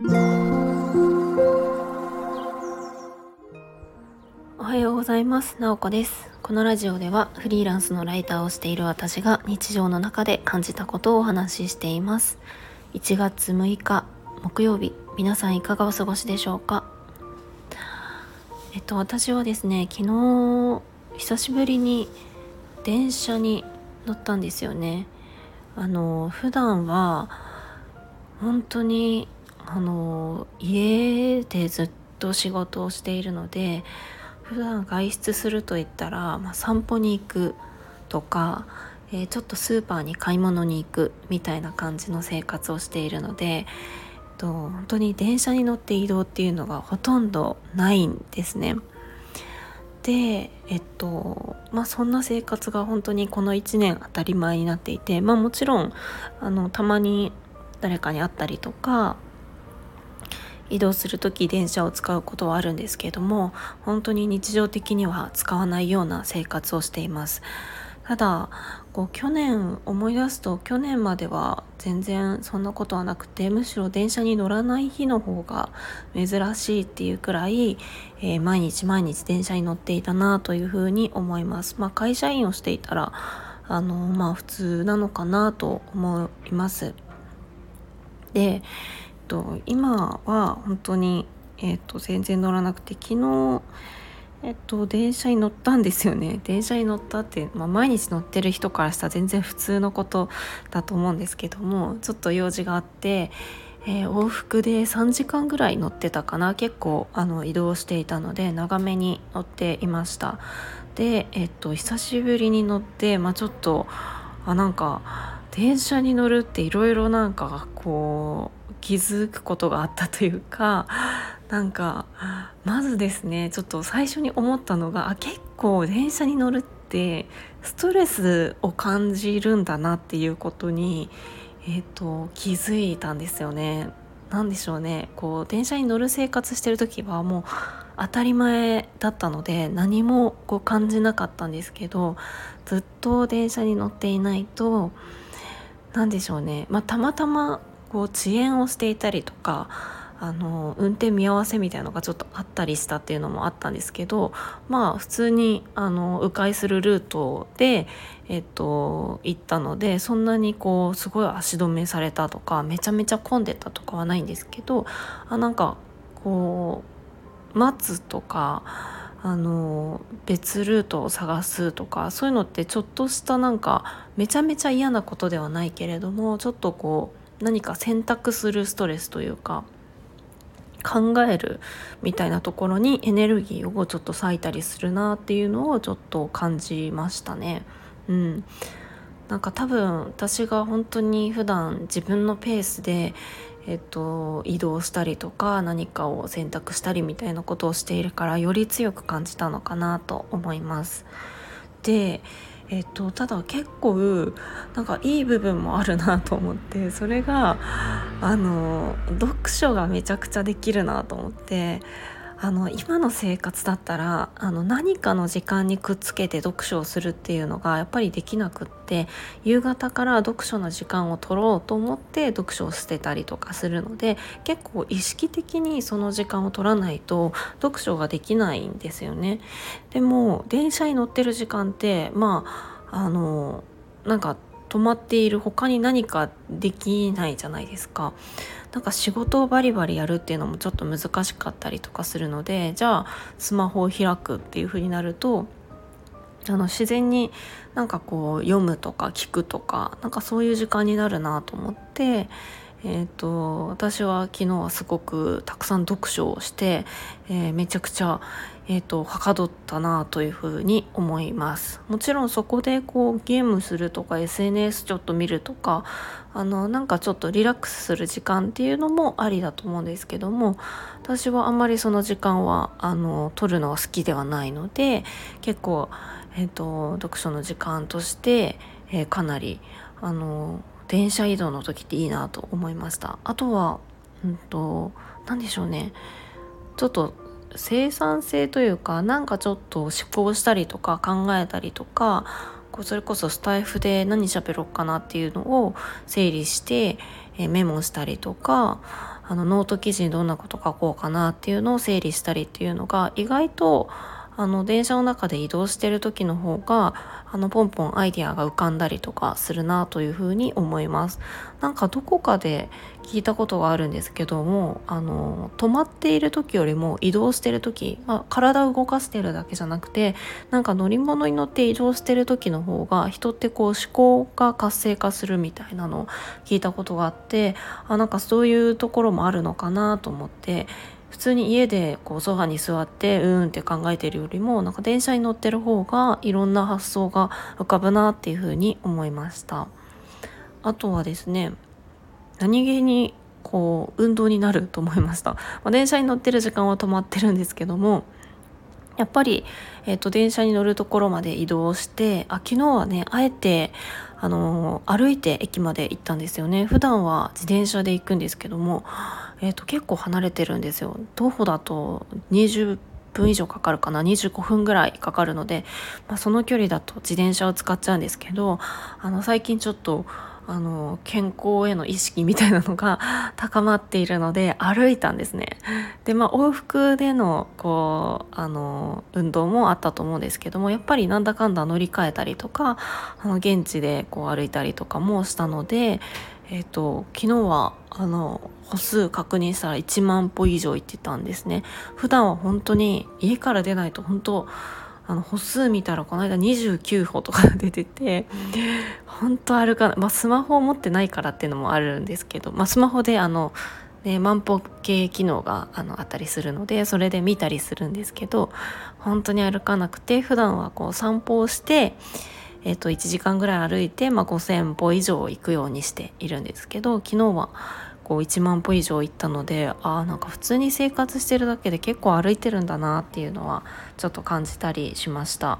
おはようございます。なおこです。このラジオではフリーランスのライターをしている私が日常の中で感じたことをお話ししています。1月6日木曜日皆さんいかがお過ごしでしょうか？えっと私はですね昨日久しぶりに電車に乗ったんですよね。あの普段は本当にあの家でずっと仕事をしているので普段外出すると言ったら、まあ、散歩に行くとか、えー、ちょっとスーパーに買い物に行くみたいな感じの生活をしているのでえっと本当に電車に乗って移動っていうのがほとんどないんですね。でえっとまあそんな生活が本当にこの1年当たり前になっていてまあもちろんあのたまに誰かに会ったりとか移動する時電車を使うことはあるんですけれども本当に日常的には使わないような生活をしています。ただこう去年思い出すと去年までは全然そんなことはなくてむしろ電車に乗らない日の方が珍しいっていうくらい、えー、毎日毎日電車に乗っていたなというふうに思います。まあ会社員をしていたらあのまあ普通なのかなと思います。で、と、今は本当に、えっと、全然乗らなくて昨日えっと、電車に乗ったんですよね。電車に乗ったって、まあ、毎日乗ってる人からしたら全然普通のことだと思うんですけどもちょっと用事があって、えー、往復で3時間ぐらい乗ってたかな。結構あの移動していたので長めに乗っていました。で、えっと、久しぶりに乗って、まあ、ちょっとあなんか電車に乗るっていろいろなんかこう気づくことがあったというかなんかまずですねちょっと最初に思ったのがあ結構電車に乗るってストレスを感じるんだなっていうことに、えーと、気づいたんですよね。何でしょうねこう電車に乗る生活してる時はもう当たり前だったので何もこう感じなかったんですけどずっと電車に乗っていないと何でしょうね、まあ、たまたまこう遅延をしていたりとかあの運転見合わせみたいのがちょっとあったりしたっていうのもあったんですけどまあ普通にあの迂回するルートで、えっと、行ったのでそんなにこうすごい足止めされたとかめちゃめちゃ混んでたとかはないんですけどあなんかこう待つとかあの別ルートを探すとかそういうのってちょっとしたなんかめちゃめちゃ嫌なことではないけれどもちょっとこう何か選択するストレスというか考えるみたいなところにエネルギーをちょっと割いたりするなっていうのをちょっと感じましたね。うん、なんか多分私が本当に普段自分のペースで、えっと、移動したりとか何かを選択したりみたいなことをしているからより強く感じたのかなと思います。でえっと、ただ結構なんかいい部分もあるなと思ってそれがあの読書がめちゃくちゃできるなと思ってあの今の生活だったらあの何かの時間にくっつけて読書をするっていうのがやっぱりできなくって夕方から読書の時間を取ろうと思って読書を捨てたりとかするので結構意識的にその時間を取らないと読書ができないんですよね。でも電車に乗ってる時間ってまああのなんか止まっている他に何かできないじゃないですか。なんか仕事をバリバリやるっていうのもちょっと難しかったりとかするのでじゃあスマホを開くっていう風になるとあの自然になんかこう読むとか聞くとかなんかそういう時間になるなと思ってえーと、私は昨日はすごくたくさん読書をして、えー、めちゃくちゃ、えーと、はかどったなというふに思います。もちろんそこでこうゲームするとか SNS ちょっと見るとかあのなんかちょっとリラックスする時間っていうのもありだと思うんですけども私はあんまりその時間はあの取るのは好きではないので結構、えーと、読書の時間として、えー、かなりあの電車移動の時っていいなと思いました。あとはうんと何でしょうね。ちょっと生産性というかなんかちょっと思考したりとか考えたりとかこうそれこそスタイフで何喋ろうかなっていうのを整理して、えメモしたりとかあのノート記事にどんなこと書こうかなっていうのを整理したりっていうのが意外とあの電車の中で移動してる時の方があのポンポンアイディアが浮かんだりとかするなというふうに思います。なんかどこかで聞いたことがあるんですけどもあの止まっている時よりも移動してる時、まあ、体を動かしてるだけじゃなくてなんか乗り物に乗って移動してる時の方が人ってこう思考が活性化するみたいなのを聞いたことがあってあなんかそういうところもあるのかなと思って普通に家でこうソファに座ってうーんって考えてるよりもなんか電車に乗ってる方がいろんな発想が浮かぶなっていうふうに思いました。あとはですね何気にこう運動になると思いました、まあ、電車に乗ってる時間は止まってるんですけどもやっぱり、えーと、電車に乗るところまで移動してあ昨日はねあえてあの、歩いて駅まで行ったんですよね。普段は自転車で行くんですけどもえーと、結構離れてるんですよ。徒歩だと20分以上かかるかな？25分ぐらいかかるので、まあ、その距離だと自転車を使っちゃうんですけどあの最近ちょっとあの健康への意識みたいなのが 高まっているので歩いたんですね。でまあ往復でのこうあの運動もあったと思うんですけどもやっぱりなんだかんだ乗り換えたりとかあの現地でこう歩いたりとかもしたので、えーと、昨日はあの歩数確認したら1万歩以上行ってたんですね普段は本当に家から出ないと本当あの歩数見たらこの間29歩とか出てて本当歩かない、まあ、スマホを持ってないからっていうのもあるんですけど、まあ、スマホであの、ね、万歩計機能があのあったりするのでそれで見たりするんですけど本当に歩かなくて普段はこう散歩をしてえー、と1時間ぐらい歩いて、まあ、5,000歩以上行くようにしているんですけど昨日はこう1万歩以上行ったのであなんか普通に生活してるだけで結構歩いてるんだなっていうのはちょっと感じたりしました。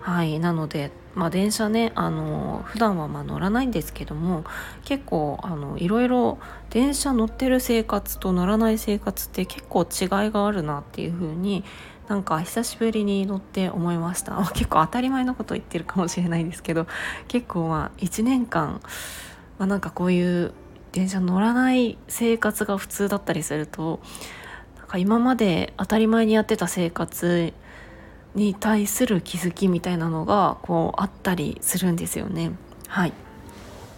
はいなので、まあ、電車ねあの普段はま乗らないんですけども結構あのいろいろ電車乗ってる生活と乗らない生活って結構違いがあるなっていう風になんか久しぶりに乗って思いました 結構当たり前のこと言ってるかもしれないんですけど結構まあ1年間、まあ、なんかこういう電車乗らない生活が普通だったりするとなんか今まで当たり前にやってた生活に対する気づきみたいなのがこうあったりするんですよね。はい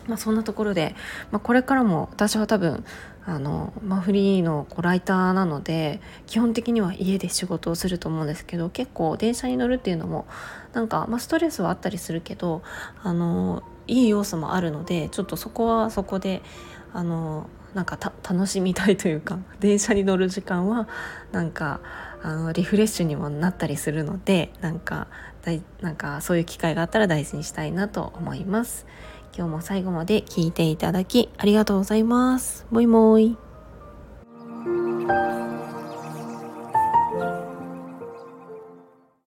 まあ、そんなところで、まあ、これからも私は多分あの、まあ、フリーのこうライターなので基本的には家で仕事をすると思うんですけど結構電車に乗るっていうのもなんか、まあ、ストレスはあったりするけどあのいい要素もあるのでちょっとそこはそこであのなんか楽しみたいというか 電車に乗る時間はなんかあのリフレッシュにもなったりするのでなんかだいなんかそういう機会があったら大事にしたいなと思います。今日も最後まで聞いていただきありがとうございます。もいもい。